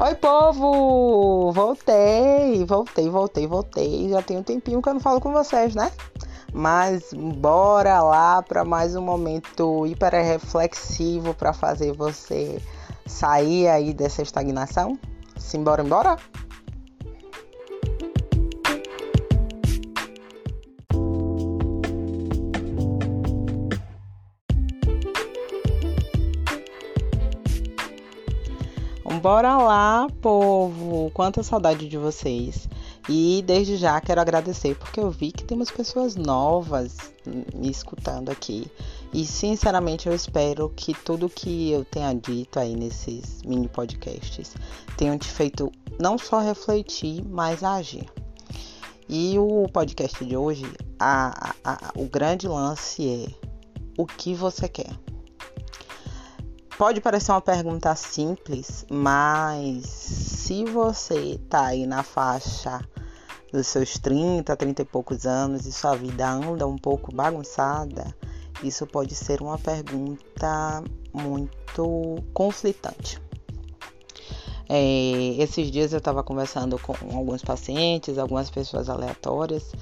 Oi, povo! Voltei, voltei, voltei, voltei. Já tem um tempinho que eu não falo com vocês, né? Mas bora lá para mais um momento hiper reflexivo para fazer você sair aí dessa estagnação. Simbora, embora? Bora lá, povo! Quanta saudade de vocês! E desde já quero agradecer porque eu vi que temos pessoas novas me escutando aqui. E sinceramente eu espero que tudo que eu tenha dito aí nesses mini podcasts tenham te feito não só refletir, mas agir. E o podcast de hoje, a, a, a, o grande lance é o que você quer. Pode parecer uma pergunta simples, mas se você tá aí na faixa dos seus 30, 30 e poucos anos e sua vida anda um pouco bagunçada, isso pode ser uma pergunta muito conflitante. É, esses dias eu estava conversando com alguns pacientes, algumas pessoas aleatórias,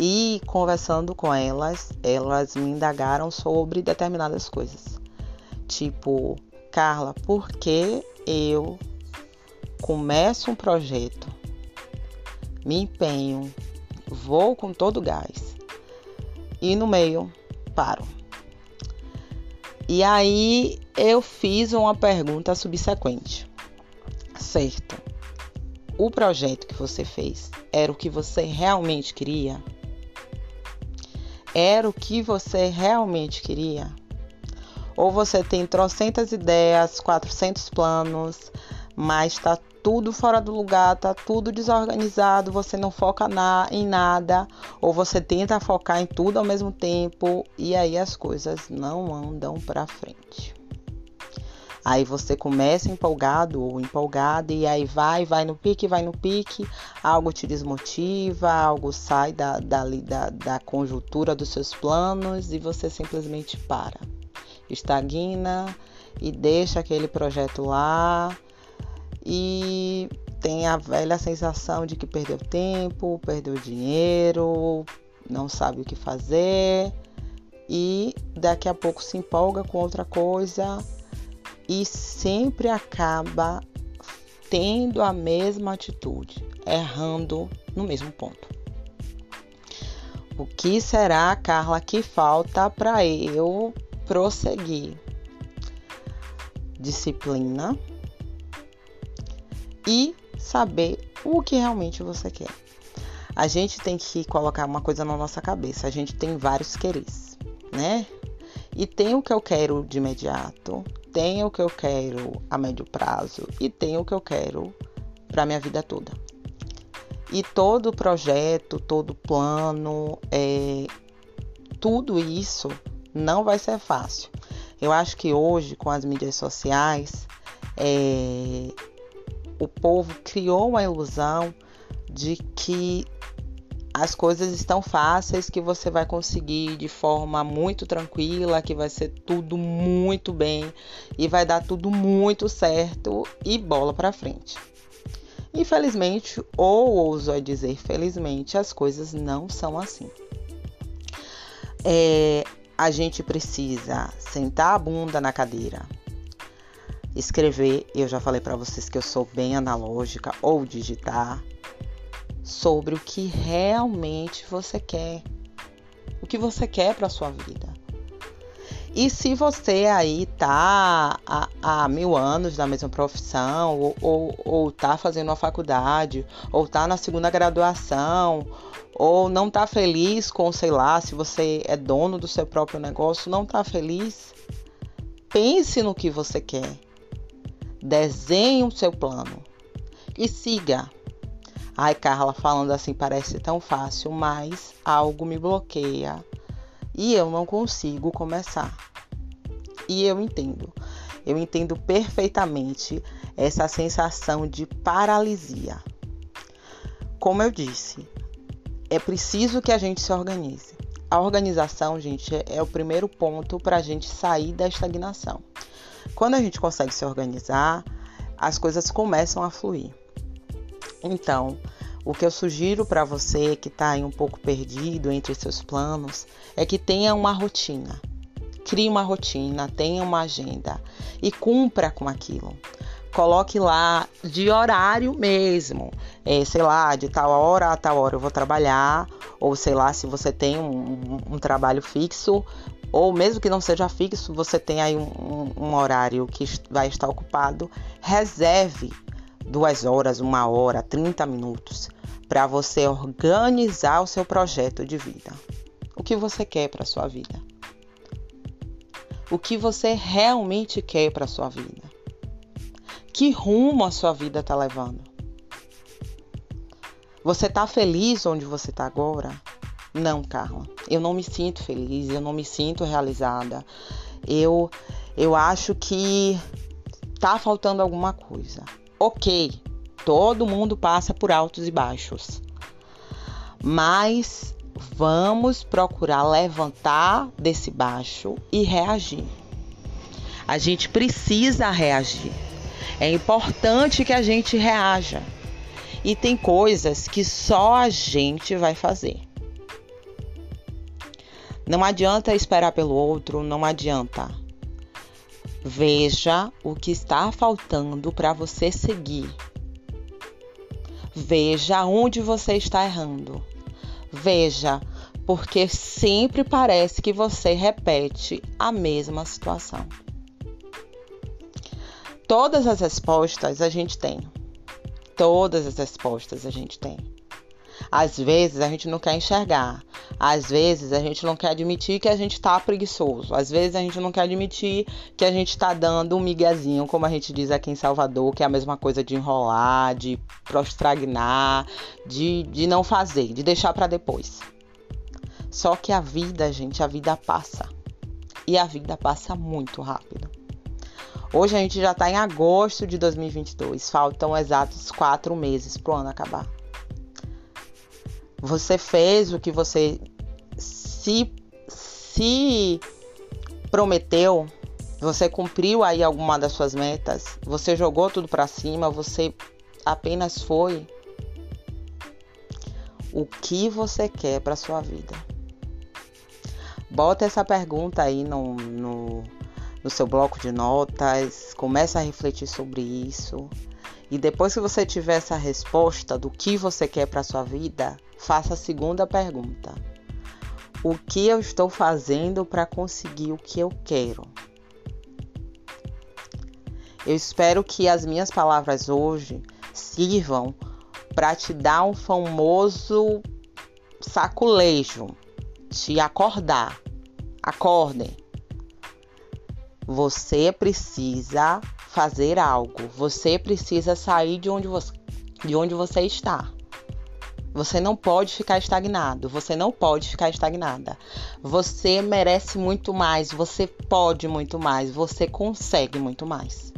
e conversando com elas, elas me indagaram sobre determinadas coisas. Tipo, Carla, por que eu começo um projeto, me empenho, vou com todo o gás e no meio paro? E aí eu fiz uma pergunta subsequente. Certo. O projeto que você fez era o que você realmente queria? Era o que você realmente queria? Ou você tem trocentas ideias, 400 planos, mas está tudo fora do lugar, tá tudo desorganizado, você não foca na, em nada, ou você tenta focar em tudo ao mesmo tempo e aí as coisas não andam para frente. Aí você começa empolgado ou empolgada e aí vai, vai no pique, vai no pique, algo te desmotiva, algo sai da, da, da, da conjuntura dos seus planos e você simplesmente para estagna e deixa aquele projeto lá e tem a velha sensação de que perdeu tempo, perdeu dinheiro, não sabe o que fazer e daqui a pouco se empolga com outra coisa e sempre acaba tendo a mesma atitude, errando no mesmo ponto. O que será, Carla, que falta para eu prosseguir. Disciplina e saber o que realmente você quer. A gente tem que colocar uma coisa na nossa cabeça. A gente tem vários quereres, né? E tem o que eu quero de imediato, tem o que eu quero a médio prazo e tem o que eu quero para minha vida toda. E todo projeto, todo plano, é, tudo isso não vai ser fácil. Eu acho que hoje, com as mídias sociais, é, o povo criou uma ilusão de que as coisas estão fáceis, que você vai conseguir de forma muito tranquila, que vai ser tudo muito bem e vai dar tudo muito certo e bola para frente. Infelizmente, ou ouso dizer felizmente, as coisas não são assim. É, a gente precisa sentar a bunda na cadeira, escrever. Eu já falei para vocês que eu sou bem analógica ou digitar sobre o que realmente você quer, o que você quer para sua vida. E se você aí tá há, há, mil anos na mesma profissão, ou, ou, ou tá fazendo uma faculdade, ou tá na segunda graduação, ou não está feliz com, sei lá, se você é dono do seu próprio negócio, não está feliz, pense no que você quer. Desenhe o seu plano e siga. Ai, Carla, falando assim parece tão fácil, mas algo me bloqueia e eu não consigo começar. E eu entendo. Eu entendo perfeitamente essa sensação de paralisia. Como eu disse, é preciso que a gente se organize. A organização, gente, é, é o primeiro ponto para a gente sair da estagnação. Quando a gente consegue se organizar, as coisas começam a fluir. Então, o que eu sugiro para você que está um pouco perdido entre seus planos é que tenha uma rotina. Crie uma rotina, tenha uma agenda e cumpra com aquilo. Coloque lá de horário mesmo, é, sei lá, de tal hora a tal hora eu vou trabalhar, ou sei lá, se você tem um, um, um trabalho fixo, ou mesmo que não seja fixo, você tem aí um, um horário que vai estar ocupado, reserve duas horas, uma hora, 30 minutos para você organizar o seu projeto de vida. O que você quer para sua vida? O que você realmente quer para sua vida? Que rumo a sua vida está levando? Você está feliz onde você está agora? Não, Carla. Eu não me sinto feliz, eu não me sinto realizada. Eu eu acho que tá faltando alguma coisa. OK. Todo mundo passa por altos e baixos. Mas vamos procurar levantar desse baixo e reagir. A gente precisa reagir. É importante que a gente reaja. E tem coisas que só a gente vai fazer. Não adianta esperar pelo outro, não adianta. Veja o que está faltando para você seguir. Veja onde você está errando. Veja, porque sempre parece que você repete a mesma situação. Todas as respostas a gente tem. Todas as respostas a gente tem. Às vezes a gente não quer enxergar. Às vezes a gente não quer admitir que a gente está preguiçoso. Às vezes a gente não quer admitir que a gente está dando um miguezinho, como a gente diz aqui em Salvador, que é a mesma coisa de enrolar, de prostragnar, de, de não fazer, de deixar para depois. Só que a vida, gente, a vida passa. E a vida passa muito rápido. Hoje a gente já está em agosto de 2022. Faltam exatos quatro meses para o ano acabar. Você fez o que você se, se prometeu, você cumpriu aí alguma das suas metas, você jogou tudo para cima, você apenas foi o que você quer para sua vida. Bota essa pergunta aí no, no, no seu bloco de notas, começa a refletir sobre isso. E depois que você tiver essa resposta do que você quer para sua vida, faça a segunda pergunta: O que eu estou fazendo para conseguir o que eu quero? Eu espero que as minhas palavras hoje sirvam para te dar um famoso saculejo, te acordar. Acordem. Você precisa fazer algo. Você precisa sair de onde você, de onde você está. Você não pode ficar estagnado, você não pode ficar estagnada. Você merece muito mais, você pode muito mais, você consegue muito mais.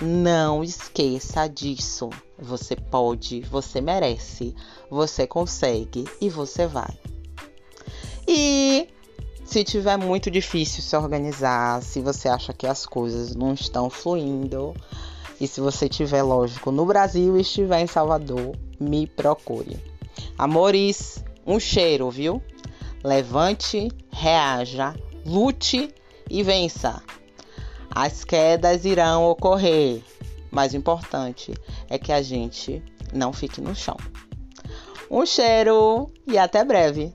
Não esqueça disso. Você pode, você merece, você consegue e você vai. E se tiver muito difícil se organizar, se você acha que as coisas não estão fluindo, e se você estiver, lógico, no Brasil e estiver em Salvador, me procure. Amores, um cheiro, viu? Levante, reaja, lute e vença. As quedas irão ocorrer, mas o importante é que a gente não fique no chão. Um cheiro e até breve!